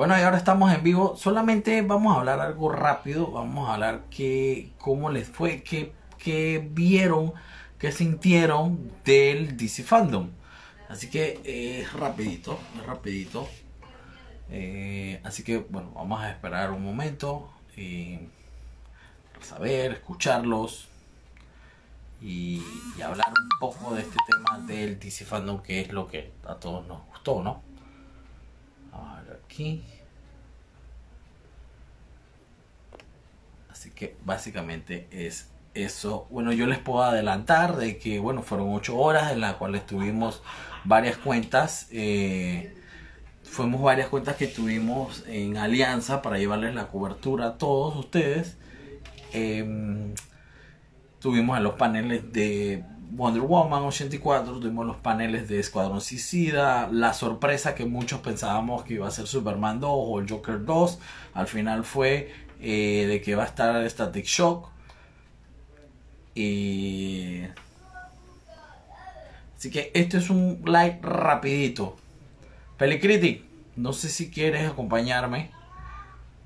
Bueno, y ahora estamos en vivo. Solamente vamos a hablar algo rápido. Vamos a hablar que, cómo les fue, qué, qué vieron, qué sintieron del DC Fandom. Así que eh, es rapidito, es rapidito. Eh, así que bueno, vamos a esperar un momento y saber, escucharlos y, y hablar un poco de este tema del DC Fandom, que es lo que a todos nos gustó, ¿no? A aquí. Así que básicamente es eso. Bueno, yo les puedo adelantar de que, bueno, fueron ocho horas en las cuales tuvimos varias cuentas. Eh, fuimos varias cuentas que tuvimos en alianza para llevarles la cobertura a todos ustedes. Em, tuvimos en los paneles de Wonder Woman 84, tuvimos los paneles de Escuadrón Suicida, la sorpresa que muchos pensábamos que iba a ser Superman 2 o el Joker 2, al final fue eh, de que va a estar Static Shock. Y... Así que este es un like rapidito. Pelicritic, no sé si quieres acompañarme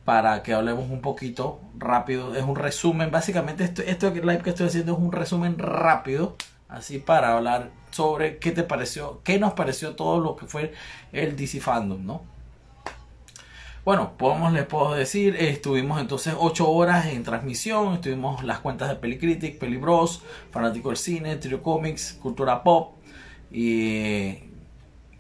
para que hablemos un poquito rápido. Es un resumen, básicamente esto, esto live que estoy haciendo es un resumen rápido, así para hablar sobre qué te pareció, qué nos pareció todo lo que fue el DC Fandom, ¿no? Bueno, podemos, les puedo decir, estuvimos entonces 8 horas en transmisión, estuvimos las cuentas de Pelicritic, Pelibros, Fanático del Cine, Trio Comics, Cultura Pop, y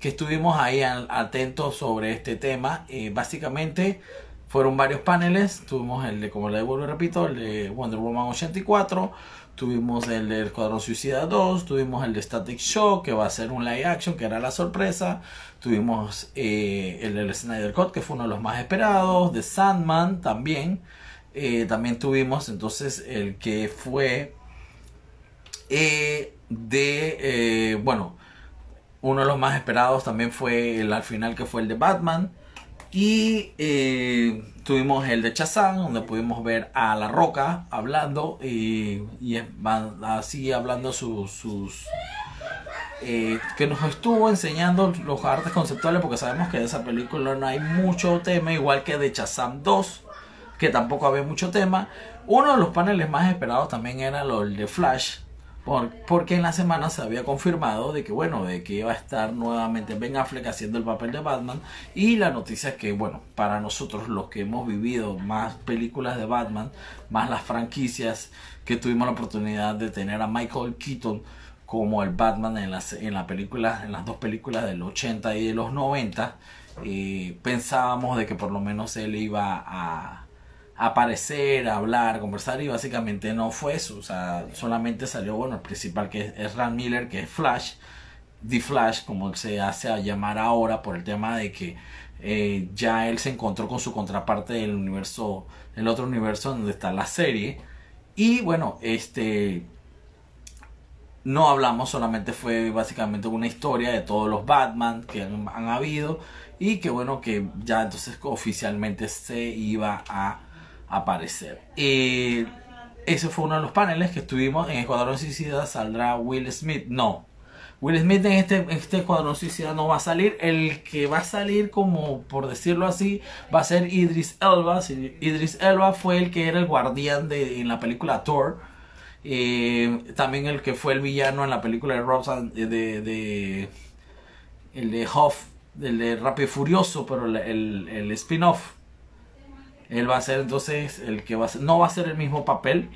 que estuvimos ahí atentos sobre este tema. Eh, básicamente fueron varios paneles, tuvimos el de, como el de Wonder Woman 84, tuvimos el de Escuadrón Suicida 2, tuvimos el de Static Shock, que va a ser un live action, que era la sorpresa, tuvimos eh, el del Snyder Cut, que fue uno de los más esperados, de Sandman también, eh, también tuvimos entonces el que fue eh, de, bueno, uno de los más esperados también fue el al final que fue el de Batman. Y eh, tuvimos el de Chazán, donde pudimos ver a La Roca hablando y, así hablando sus... Eh, que nos estuvo enseñando los artes conceptuales porque sabemos que de esa película no hay mucho tema, igual que de Chazam 2, que tampoco había mucho tema. Uno de los paneles más esperados también era el de Flash, porque en la semana se había confirmado de que bueno, de que iba a estar nuevamente Ben Affleck haciendo el papel de Batman. Y la noticia es que bueno, para nosotros los que hemos vivido más películas de Batman, más las franquicias que tuvimos la oportunidad de tener a Michael Keaton como el Batman en las, en la película, en las dos películas del 80 y de los 90, eh, pensábamos de que por lo menos él iba a aparecer, hablar, conversar y básicamente no fue eso, o sea, solamente salió, bueno, el principal que es, Rand Miller, que es Flash, The Flash, como se hace a llamar ahora por el tema de que eh, ya él se encontró con su contraparte del universo, el otro universo donde está la serie. Y bueno, este no hablamos, solamente fue básicamente una historia de todos los Batman que han, han habido y que bueno que ya entonces oficialmente se iba a aparecer. Y ese fue uno de los paneles que estuvimos en Escuadrón Suicida. ¿Saldrá Will Smith? No. Will Smith en este, en este Escuadrón Suicida no va a salir. El que va a salir, como por decirlo así, va a ser Idris Elba. Idris Elba fue el que era el guardián de, en la película Thor. Eh, también el que fue el villano en la película de Robson de, el de Huff, el de Rápido y Furioso, pero el, el spin-off él va a ser entonces el que va a ser, no va a ser el mismo papel.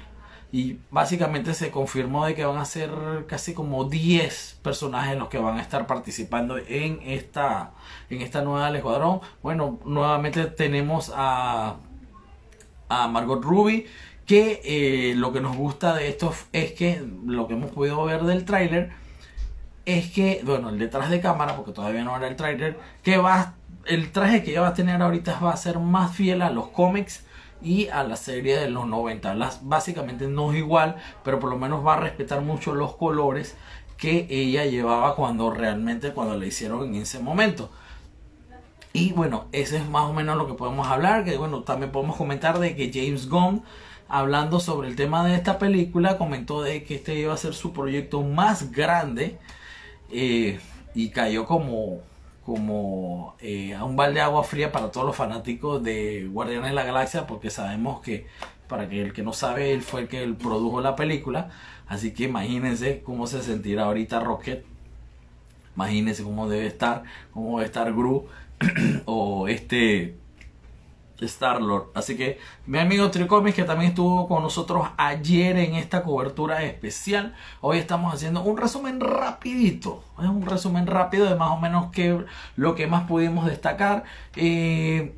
Y básicamente se confirmó de que van a ser casi como 10 personajes los que van a estar participando en esta, en esta nueva Escuadrón. Bueno, nuevamente tenemos a, a Margot Ruby. Que eh, lo que nos gusta de esto es que lo que hemos podido ver del tráiler es que, bueno, el detrás de cámara, porque todavía no era el tráiler, que va el traje que ella va a tener ahorita va a ser más fiel a los cómics y a la serie de los 90. Las, básicamente no es igual, pero por lo menos va a respetar mucho los colores que ella llevaba cuando realmente cuando le hicieron en ese momento. Y bueno, ese es más o menos lo que podemos hablar. Que bueno, también podemos comentar de que James Gunn, hablando sobre el tema de esta película, comentó de que este iba a ser su proyecto más grande. Eh, y cayó como, como eh, a un balde de agua fría para todos los fanáticos de Guardianes de la Galaxia, porque sabemos que, para que el que no sabe, él fue el que produjo la película. Así que imagínense cómo se sentirá ahorita Rocket. Imagínense cómo debe estar, cómo debe estar Gru o este Star-Lord. Así que mi amigo Tricomics que también estuvo con nosotros ayer en esta cobertura especial. Hoy estamos haciendo un resumen rapidito. Es un resumen rápido de más o menos lo que más pudimos destacar. Eh,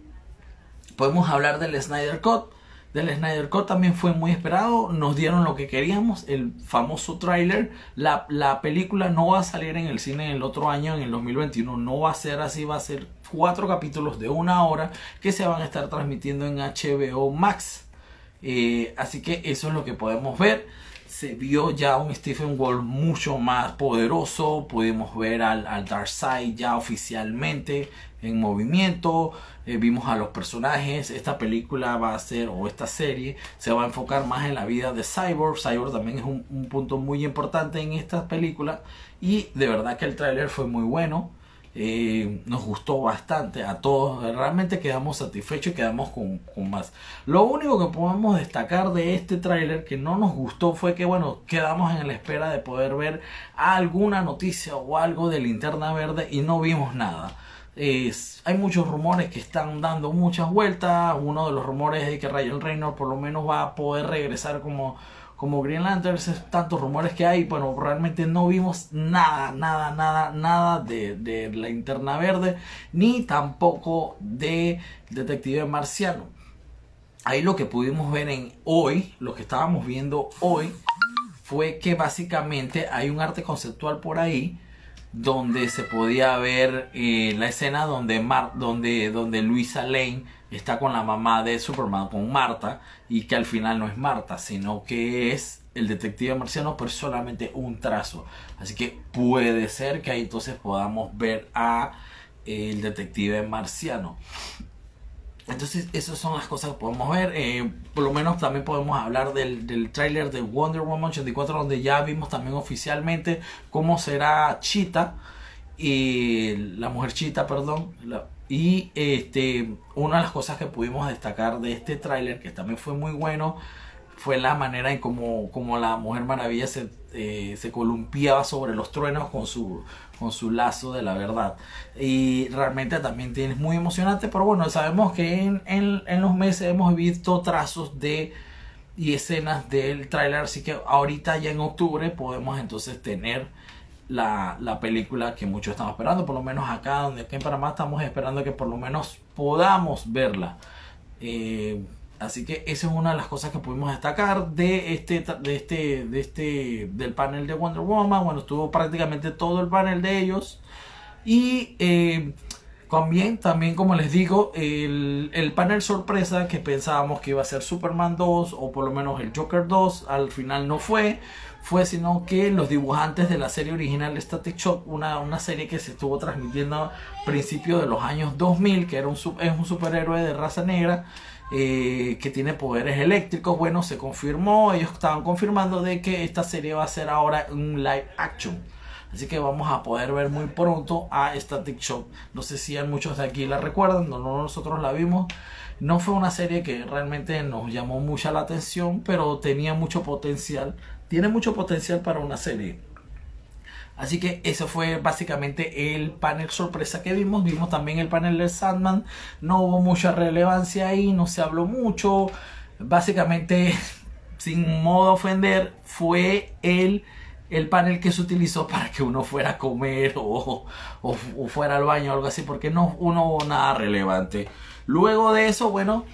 podemos hablar del Snyder Cut del Snyder Cut también fue muy esperado. Nos dieron lo que queríamos, el famoso tráiler. La, la, película no va a salir en el cine el otro año, en el 2021. No va a ser así, va a ser cuatro capítulos de una hora que se van a estar transmitiendo en HBO Max. Eh, así que eso es lo que podemos ver se vio ya un Stephen Wall mucho más poderoso. Pudimos ver al, al Darkseid ya oficialmente en movimiento. Eh, vimos a los personajes. Esta película va a ser, o esta serie, se va a enfocar más en la vida de Cyborg. Cyborg también es un, un punto muy importante en esta película. Y de verdad que el tráiler fue muy bueno. Eh, nos gustó bastante a todos. Realmente quedamos satisfechos y quedamos con, más. Lo único que podemos destacar de este tráiler que no nos gustó fue que, bueno, quedamos en la espera de poder ver alguna noticia o algo de linterna verde y no vimos nada. hay muchos rumores que están dando muchas vueltas. Uno de los rumores es que Ryan Reynolds por lo menos va a poder regresar como como Green Lanterns, tantos rumores que hay, bueno, realmente no vimos nada, nada, nada, nada de, la interna verde, ni tampoco de Detective Marciano. Ahí lo que pudimos ver en hoy, lo que estábamos viendo hoy, fue que básicamente hay un arte conceptual por ahí donde se podía ver eh, la escena donde, Mar donde, donde Luisa Lane está con la mamá de Superman, con Marta, y que al final no es Marta, sino que es el detective marciano, pero es solamente un trazo. Así que puede ser que ahí entonces podamos ver a el detective marciano. Entonces, esas son las cosas que podemos ver. Eh, por lo menos también podemos hablar del, del tráiler de Wonder Woman 84, donde ya vimos también oficialmente cómo será Cheetah, y la mujer Cheetah, perdón, y este, una de las cosas que pudimos destacar de este tráiler, que también fue muy bueno, fue la manera en cómo, como la Mujer Maravilla se, eh, se, columpiaba sobre los truenos con su, con su lazo de la verdad. Y realmente también es muy emocionante, pero bueno, sabemos que en, en, en los meses hemos visto trazos de y escenas del tráiler, así que ahorita ya en octubre podemos entonces tener la, la, película que muchos estamos esperando, por lo menos acá, donde aquí en Panamá estamos esperando que por lo menos podamos verla. Eh, así que esa es una de las cosas que pudimos destacar de este, de este, de este, del panel de Wonder Woman. Bueno, estuvo prácticamente todo el panel de ellos. Y eh, también, también como les digo, el, el, panel sorpresa que pensábamos que iba a ser Superman 2 o por lo menos el Joker 2, al final no fue fue sino que los dibujantes de la serie original Static Shock, una, una serie que se estuvo transmitiendo a principios de los años 2000, que era un, es un superhéroe de raza negra, eh, que tiene poderes eléctricos. Bueno, se confirmó, ellos estaban confirmando de que esta serie va a ser ahora un live action. Así que vamos a poder ver muy pronto a Static Shock. No sé si muchos de aquí la recuerdan, no, no nosotros la vimos. No fue una serie que realmente nos llamó mucha la atención, pero tenía mucho potencial tiene mucho potencial para una serie. Así que eso fue básicamente el panel sorpresa que vimos. Vimos también el panel de Sandman. No hubo mucha relevancia ahí, no se habló mucho. Básicamente, sin modo ofender, fue el, el panel que se utilizó para que uno fuera a comer o, o, fuera al baño o algo así, porque no, no hubo nada relevante. Luego de eso, bueno,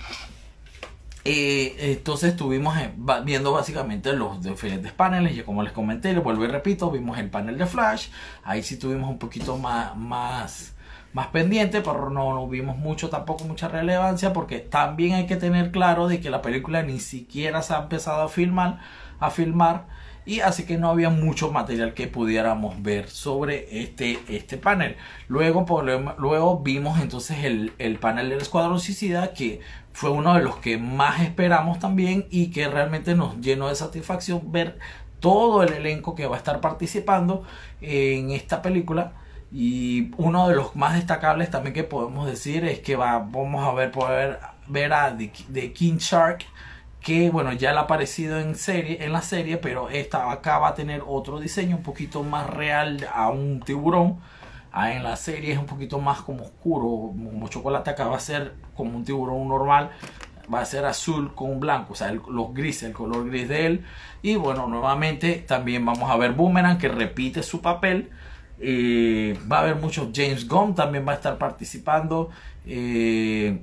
eh, entonces estuvimos eh, viendo básicamente los diferentes paneles, y como les comenté, les vuelvo y repito, vimos el panel de Flash, ahí sí tuvimos un poquito más, más, más pendiente, pero no, no vimos mucho, tampoco mucha relevancia, porque también hay que tener claro de que la película ni siquiera se ha empezado a filmar, a filmar y así que no había mucho material que pudiéramos ver sobre este, este panel. Luego, luego vimos entonces el, el panel del Escuadrón Suicida que fue uno de los que más esperamos también y que realmente nos llenó de satisfacción ver todo el elenco que va a estar participando en esta película. Y uno de los más destacables también que podemos decir es que va, vamos a ver, poder ver a The King Shark que bueno, ya le ha aparecido en serie, en la serie, pero esta acá va a tener otro diseño un poquito más real a un tiburón. Ah, en la serie es un poquito más como oscuro, como chocolate, acá va a ser como un tiburón normal, va a ser azul con blanco, o sea, los grises, el color gris de él. Y bueno, nuevamente también vamos a ver Boomerang que repite su papel. Eh, va a haber muchos James Gunn también va a estar participando. Eh,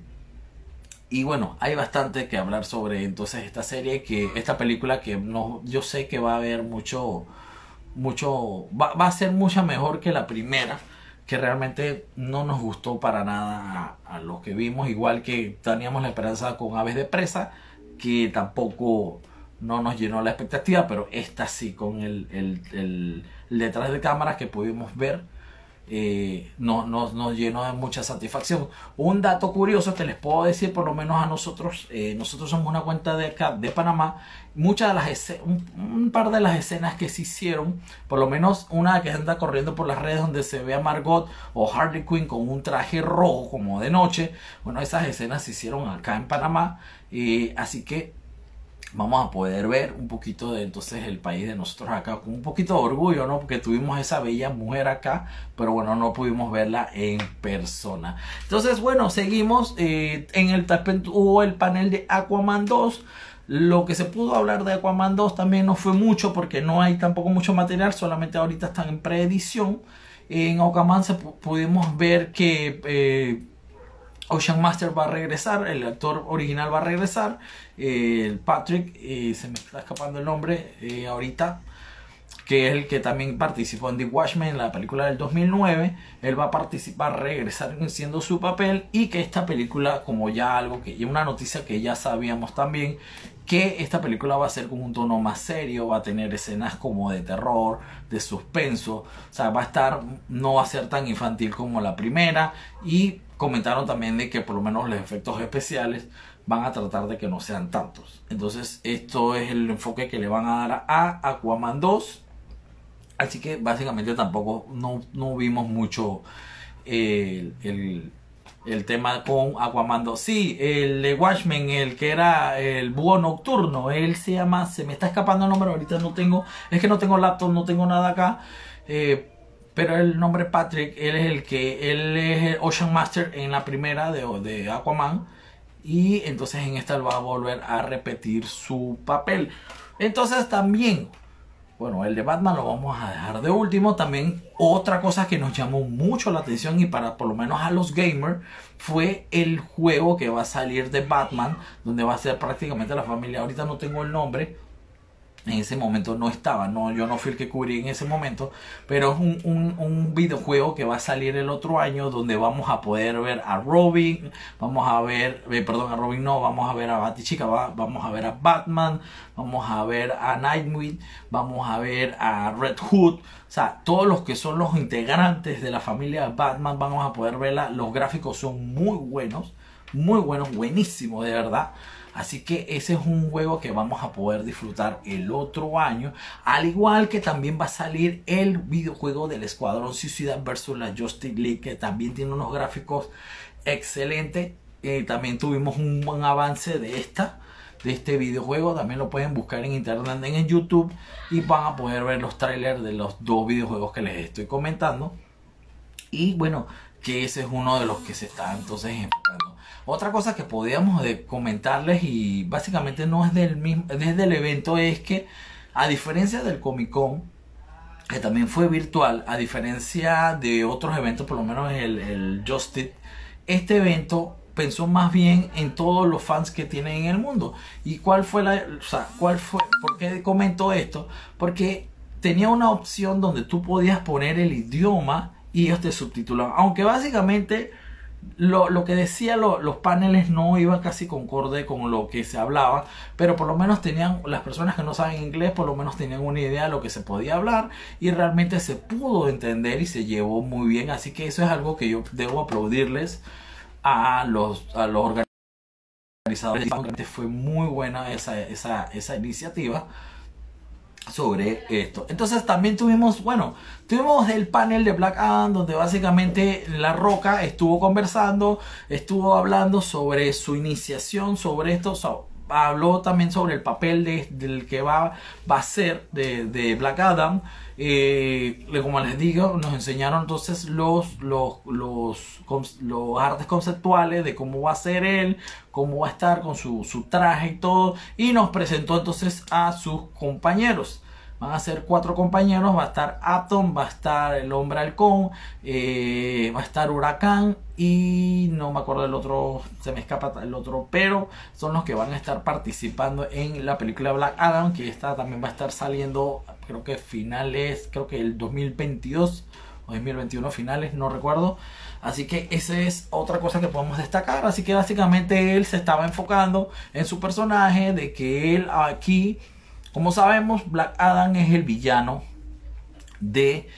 y bueno, hay bastante que hablar sobre entonces esta serie, que esta película que no, yo sé que va a haber mucho, mucho, va, a ser mucha mejor que la primera, que realmente no nos gustó para nada a, lo que vimos, igual que teníamos la esperanza con Aves de Presa, que tampoco no nos llenó la expectativa, pero esta sí, con el, el detrás de cámaras que pudimos ver eh, no, nos llenó de mucha satisfacción. Un dato curioso que les puedo decir, por lo menos a nosotros, eh, nosotros somos una cuenta de acá de Panamá, muchas de las un, par de las escenas que se hicieron, por lo menos una que anda corriendo por las redes donde se ve a Margot o Harley Quinn con un traje rojo como de noche, bueno, esas escenas se hicieron acá en Panamá, y así que vamos a poder ver un poquito de entonces el país de nosotros acá con un poquito de orgullo, ¿no? Porque tuvimos esa bella mujer acá, pero bueno, no pudimos verla en persona. Entonces, bueno, seguimos. Eh, en el hubo el panel de Aquaman 2. Lo que se pudo hablar de Aquaman 2 también no fue mucho porque no hay tampoco mucho material, solamente ahorita están en preedición. En Aquaman se pudimos ver que eh, Ocean Master va a regresar, el actor original va a regresar, eh, Patrick, se me está escapando el nombre eh, ahorita, que es el que también participó en The Watchmen, la película del 2009, él va a participar, regresar siendo su papel y que esta película, como ya algo que, una noticia que ya sabíamos también, que esta película va a ser con un tono más serio, va a tener escenas como de terror, de suspenso, o sea, va a estar, no va a ser tan infantil como la primera y comentaron también de que por lo menos los efectos especiales van a tratar de que no sean tantos. Entonces, esto es el enfoque que le van a dar a Aquaman 2. Así que básicamente tampoco no, no vimos mucho el, el, tema con Aquaman 2. Sí, el de Watchmen, el que era el búho nocturno, él se llama, se me está escapando el nombre, ahorita no tengo, es que no tengo laptop, no tengo nada acá. Eh, pero el nombre Patrick, él es el que, él es el Ocean Master en la primera de, de Aquaman. Y entonces en esta él va a volver a repetir su papel. Entonces también, bueno, el de Batman lo vamos a dejar de último. También otra cosa que nos llamó mucho la atención y para por lo menos a los gamers fue el juego que va a salir de Batman, donde va a ser prácticamente la familia. Ahorita no tengo el nombre, en ese momento no estaba, no, yo no fui el que cubrí en ese momento, pero es un, un, videojuego que va a salir el otro año donde vamos a poder ver a Robin, vamos a ver, eh, perdón, a Robin no, vamos a ver a Batichica, vamos a ver a Batman, vamos a ver a Nightwing, vamos a ver a Red Hood, o sea, todos los que son los integrantes de la familia Batman vamos a poder verla, los gráficos son muy buenos, muy buenos, buenísimos de verdad. Así que ese es un juego que vamos a poder disfrutar el otro año. Al igual que también va a salir el videojuego del Escuadrón Suicida versus la Justice League, que también tiene unos gráficos excelentes. Eh, también tuvimos un buen avance de esta de este videojuego también lo pueden buscar en internet en YouTube y van a poder ver los trailers de los dos videojuegos que les estoy comentando y bueno que ese es uno de los que se está entonces enfocando otra cosa que podíamos comentarles y básicamente no es del mismo, es del evento, es que a diferencia del Comic Con, que también fue virtual, a diferencia de otros eventos, por lo menos el, el Justice, este evento pensó más bien en todos los fans que tienen en el mundo. ¿Y cuál fue la, o sea, cuál fue, por qué comento esto? Porque tenía una opción donde tú podías poner el idioma y ellos te subtitulan. Aunque básicamente lo, lo que decía los paneles no iba casi concorde con lo que se hablaba, pero por lo menos tenían, las personas que no saben inglés, por lo menos tenían una idea de lo que se podía hablar y realmente se pudo entender y se llevó muy bien. Así que eso es algo que yo debo aplaudirles a los, a los organizadores. Fue muy buena esa, esa, esa iniciativa sobre esto. Entonces también tuvimos, bueno, tuvimos el panel de Black Adam donde básicamente La Roca estuvo conversando, estuvo hablando sobre su iniciación, sobre esto, habló también sobre el papel de, del que va, va a ser de, de Black Adam. Eh, como les digo, nos enseñaron entonces los, los, los, los, artes conceptuales de cómo va a ser él, cómo va a estar con su, su traje y todo. Y nos presentó entonces a sus compañeros. Van a ser cuatro compañeros, va a estar Atom, va a estar el hombre halcón, eh, va a estar Huracán y no me acuerdo del otro, se me escapa el otro, pero son los que van a estar participando en la película Black Adam, que esta también va a estar saliendo, creo que finales, creo que el 2022 o 2021 finales, no recuerdo. Así que esa es otra cosa que podemos destacar. Así que básicamente él se estaba enfocando en su personaje, de que él aquí como sabemos, Black Adam es el villano de...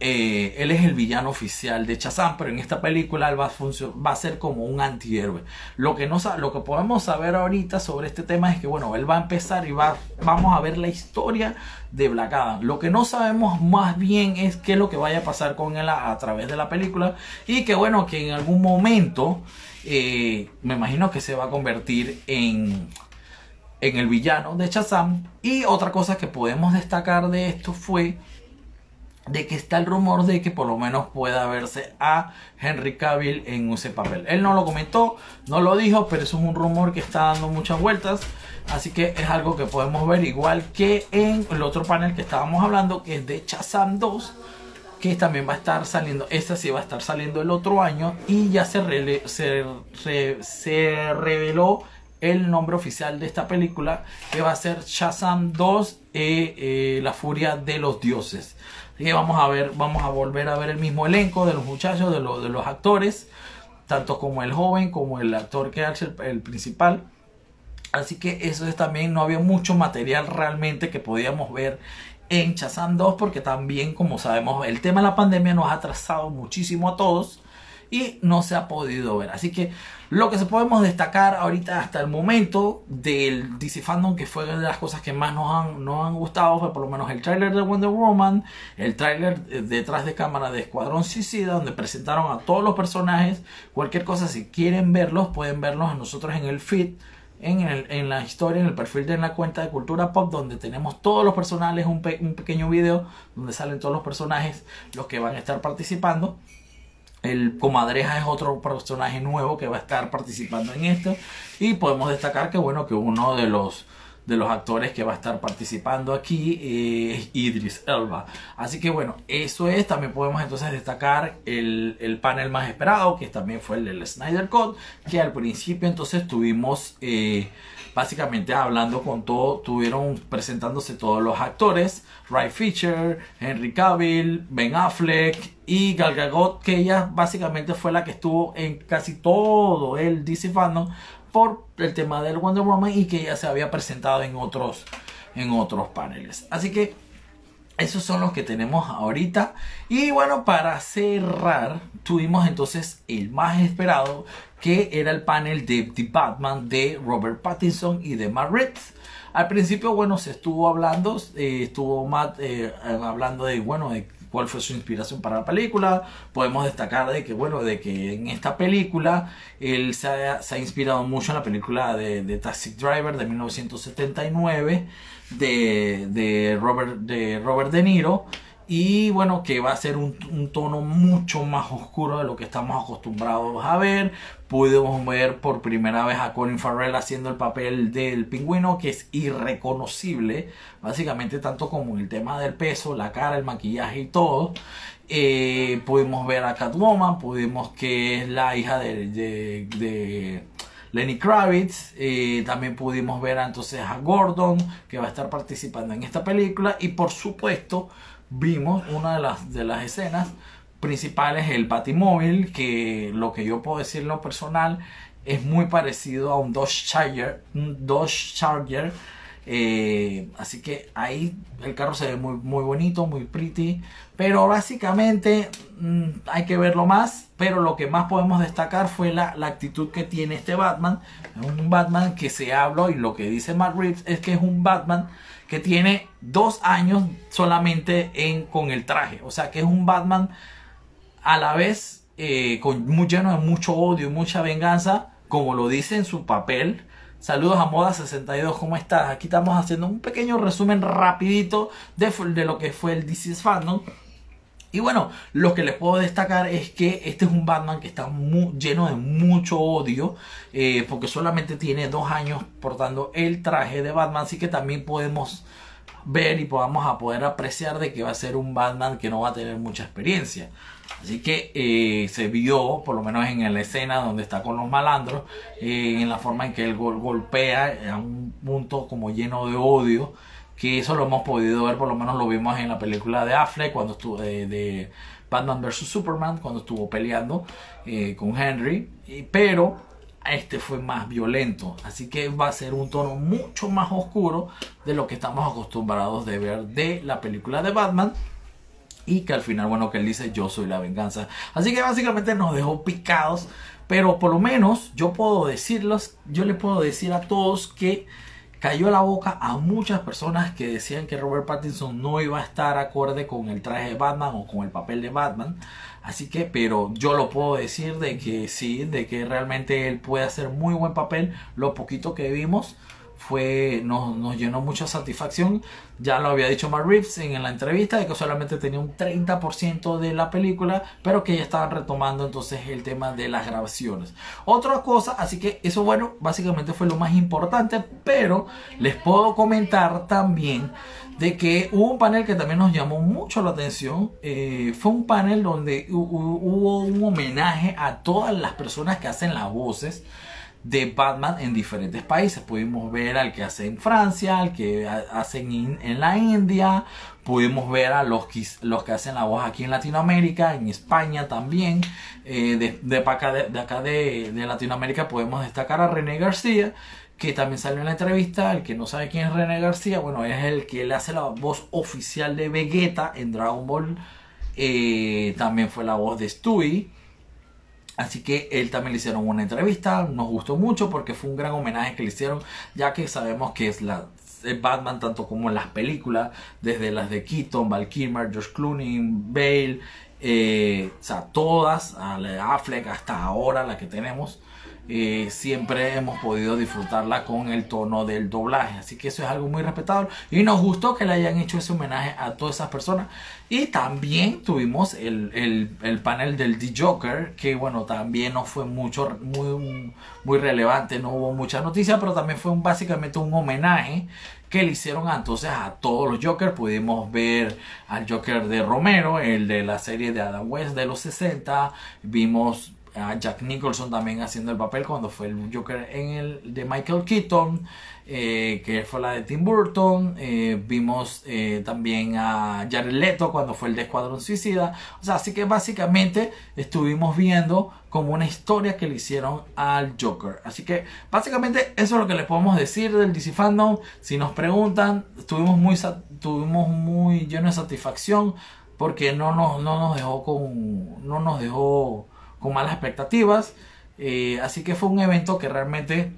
Eh, él es el villano oficial de Shazam, pero en esta película él va a, ser como un antihéroe. Lo que, no, lo que podemos saber ahorita sobre este tema es que, bueno, él va a empezar y va, vamos a ver la historia de Black Adam. Lo que no sabemos más bien es qué es lo que vaya a pasar con él a, través de la película y que, bueno, que en algún momento eh, me imagino que se va a convertir en en el villano de Shazam. Y otra cosa que podemos destacar de esto fue de que está el rumor de que por lo menos pueda verse a Henry Cavill en ese papel. Él no lo comentó, no lo dijo, pero eso es un rumor que está dando muchas vueltas. Así que es algo que podemos ver igual que en el otro panel que estábamos hablando, que es de Shazam 2, que también va a estar saliendo, esta sí va a estar saliendo el otro año y ya se, se, se reveló el nombre oficial de esta película, que va a ser Shazam 2, eh, eh, La Furia de los Dioses. Que vamos a ver, vamos a volver a ver el mismo elenco de los muchachos, de, de los actores, tanto como el joven como el actor que es el, principal. Así que eso es también, no había mucho material realmente que podíamos ver en Shazam 2 porque también como sabemos el tema de la pandemia nos ha atrasado muchísimo a todos y no se ha podido ver. Así que lo que se podemos destacar ahorita hasta el momento del DC Fandom, que fue de las cosas que más nos han, nos han gustado, fue por lo menos el tráiler de Wonder Woman, el tráiler detrás de cámara de Escuadrón Suicida, donde presentaron a todos los personajes. Cualquier cosa, si quieren verlos, pueden verlos a nosotros en el feed. En, el, en, la historia, en el perfil de la cuenta de Cultura Pop, donde tenemos todos los personajes, un, un pequeño video donde salen todos los personajes, los que van a estar participando. El Comadreja es otro personaje nuevo que va a estar participando en esto. Y podemos destacar que bueno, que uno de los de los actores que va a estar participando aquí es Idris Elba. Así que bueno, eso es. También podemos entonces destacar el, panel más esperado, que también fue el del Snyder Code, que al principio entonces tuvimos eh, básicamente hablando con todo, tuvieron presentándose todos los actores, Ray Fisher, Henry Cavill, Ben Affleck y Gal Gadot, que ella básicamente fue la que estuvo en casi todo el DC fandom por el tema del Wonder Woman y que ya se había presentado en otros en otros paneles. Así que esos son los que tenemos ahorita. Y bueno, para cerrar, tuvimos entonces el más esperado, que era el panel de The Batman de Robert Pattinson y de Matt. Al principio, bueno, se estuvo hablando, eh, estuvo Matt eh, hablando de, bueno, de cuál fue su inspiración para la película. Podemos destacar de que, bueno, de que en esta película él se ha, inspirado mucho en la película de, de Taxi Driver de 1979 de, de, Robert, de Robert De Niro y bueno, que va a ser un, tono mucho más oscuro de lo que estamos acostumbrados a ver. Pudimos ver por primera vez a Colin Farrell haciendo el papel del pingüino, que es irreconocible, básicamente tanto como el tema del peso, la cara, el maquillaje y todo. Eh, pudimos ver a Catwoman, pudimos que es la hija de, de, Lenny Kravitz. Eh, también pudimos ver entonces a Gordon, que va a estar participando en esta película. Y por supuesto, vimos una de las, de las escenas principales el Batimóvil, que lo que yo puedo decir en lo personal es muy parecido a un Dodge Charger, un Dodge Charger. Eh, así que ahí el carro se ve muy, muy bonito, muy pretty. Pero básicamente mm, hay que verlo más. Pero lo que más podemos destacar fue la, la, actitud que tiene este Batman. Un Batman que se habla y lo que dice Matt Reeves es que es un Batman que tiene dos años solamente en, con el traje. O sea que es un Batman a la vez eh, con, muy lleno de mucho odio y mucha venganza como lo dice en su papel. Saludos a Moda62, ¿cómo estás? Aquí estamos haciendo un pequeño resumen rapidito de, lo que fue el DC's Fandom. Y bueno, lo que les puedo destacar es que este es un Batman que está muy, lleno de mucho odio, eh, porque solamente tiene dos años portando el traje de Batman, así que también podemos ver y podamos a poder apreciar de que va a ser un Batman que no va a tener mucha experiencia. Así que eh, se vio, por lo menos en la escena donde está con los malandros, eh, en la forma en que él golpea a un punto como lleno de odio, que eso lo hemos podido ver, por lo menos lo vimos en la película de Affleck, cuando estuvo de, Batman vs. Superman, cuando estuvo peleando eh, con Henry, pero este fue más violento, así que va a ser un tono mucho más oscuro de lo que estamos acostumbrados de ver de la película de Batman y que al final, bueno, que él dice yo soy la venganza. Así que básicamente nos dejó picados, pero por lo menos yo puedo decirlos, yo le puedo decir a todos que cayó la boca a muchas personas que decían que Robert Pattinson no iba a estar acorde con el traje de Batman o con el papel de Batman. Así que, pero yo lo puedo decir de que sí, de que realmente él puede hacer muy buen papel. Lo poquito que vimos fue nos, nos, llenó mucha satisfacción. Ya lo había dicho Mark Reeves en la entrevista de que solamente tenía un 30% de la película, pero que ya estaban retomando entonces el tema de las grabaciones. Otra cosa, así que eso bueno, básicamente fue lo más importante, pero les puedo comentar también de que hubo un panel que también nos llamó mucho la atención. Eh, fue un panel donde hubo un homenaje a todas las personas que hacen las voces de Batman en diferentes países. Pudimos ver al que hace en Francia, al que hacen en la India, pudimos ver a los que, los que hacen la voz aquí en Latinoamérica, en España también. Eh, de, de, acá, de, de, Latinoamérica podemos destacar a René García, que también salió en la entrevista. El que no sabe quién es René García, bueno, es el que le hace la voz oficial de Vegeta en Dragon Ball. Eh, también fue la voz de Stewie. Así que él también le hicieron una entrevista, nos gustó mucho porque fue un gran homenaje que le hicieron, ya que sabemos que es la Batman tanto como en las películas, desde las de Keaton, Val Kilmer, George Clooney, Bale, eh, o sea, todas, a Affleck hasta ahora la que tenemos, siempre hemos podido disfrutarla con el tono del doblaje. Así que eso es algo muy respetable. Y nos gustó que le hayan hecho ese homenaje a todas esas personas. Y también tuvimos el, el, panel del The Joker, que bueno, también no fue mucho, muy, muy relevante, no hubo mucha noticia, pero también fue básicamente un homenaje que le hicieron entonces a todos los Jokers. Pudimos ver al Joker de Romero, el de la serie de Adam West de los 60. Vimos a Jack Nicholson también haciendo el papel cuando fue el Joker en el de Michael Keaton, eh, que fue la de Tim Burton. Eh, vimos eh, también a Jared Leto cuando fue el de Escuadrón Suicida. O sea, así que básicamente estuvimos viendo como una historia que le hicieron al Joker. Así que básicamente eso es lo que les podemos decir del DC Fandom. Si nos preguntan, estuvimos muy, estuvimos muy llenos de satisfacción porque no nos, no nos dejó con... No nos dejó con malas expectativas. Eh, así que fue un evento que realmente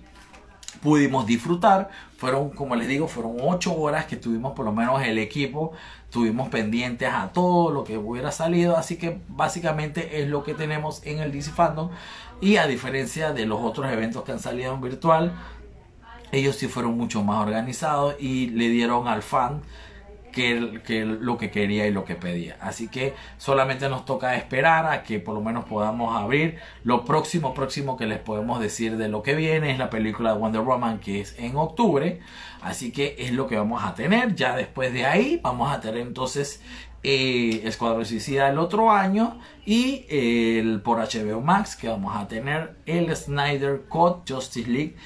pudimos disfrutar. Fueron, como les digo, fueron ocho horas que tuvimos por lo menos el equipo, tuvimos pendientes a todo lo que hubiera salido. Así que básicamente es lo que tenemos en el DC Fandom. Y a diferencia de los otros eventos que han salido en virtual, ellos sí fueron mucho más organizados y le dieron al fan que, lo que quería y lo que pedía. Así que solamente nos toca esperar a que por lo menos podamos abrir. Lo próximo, próximo que les podemos decir de lo que viene es la película de Wonder Woman que es en octubre. Así que es lo que vamos a tener. Ya después de ahí vamos a tener entonces eh, Escuadrón Suicida el otro año y el por HBO Max que vamos a tener el Snyder Cut Justice League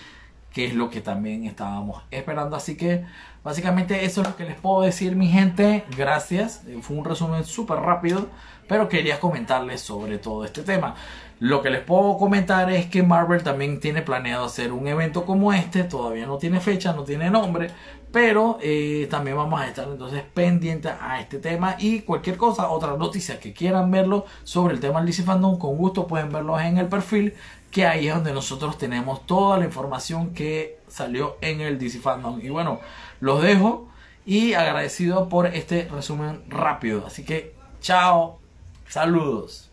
que es lo que también estábamos esperando. Así que básicamente eso es lo que les puedo decir, mi gente. Gracias. Eh, fue un resumen súper rápido, pero quería comentarles sobre todo este tema. Lo que les puedo comentar es que Marvel también tiene planeado hacer un evento como este. Todavía no tiene fecha, no tiene nombre. Pero eh, también vamos a estar entonces pendientes a este tema. Y cualquier cosa, otra noticia que quieran verlo sobre el tema del DC Fandom, con gusto pueden verlo en el perfil que ahí es donde nosotros tenemos toda la información que salió en el DC Fandom. Y bueno, los dejo y agradecido por este resumen rápido. Así que, chao, saludos.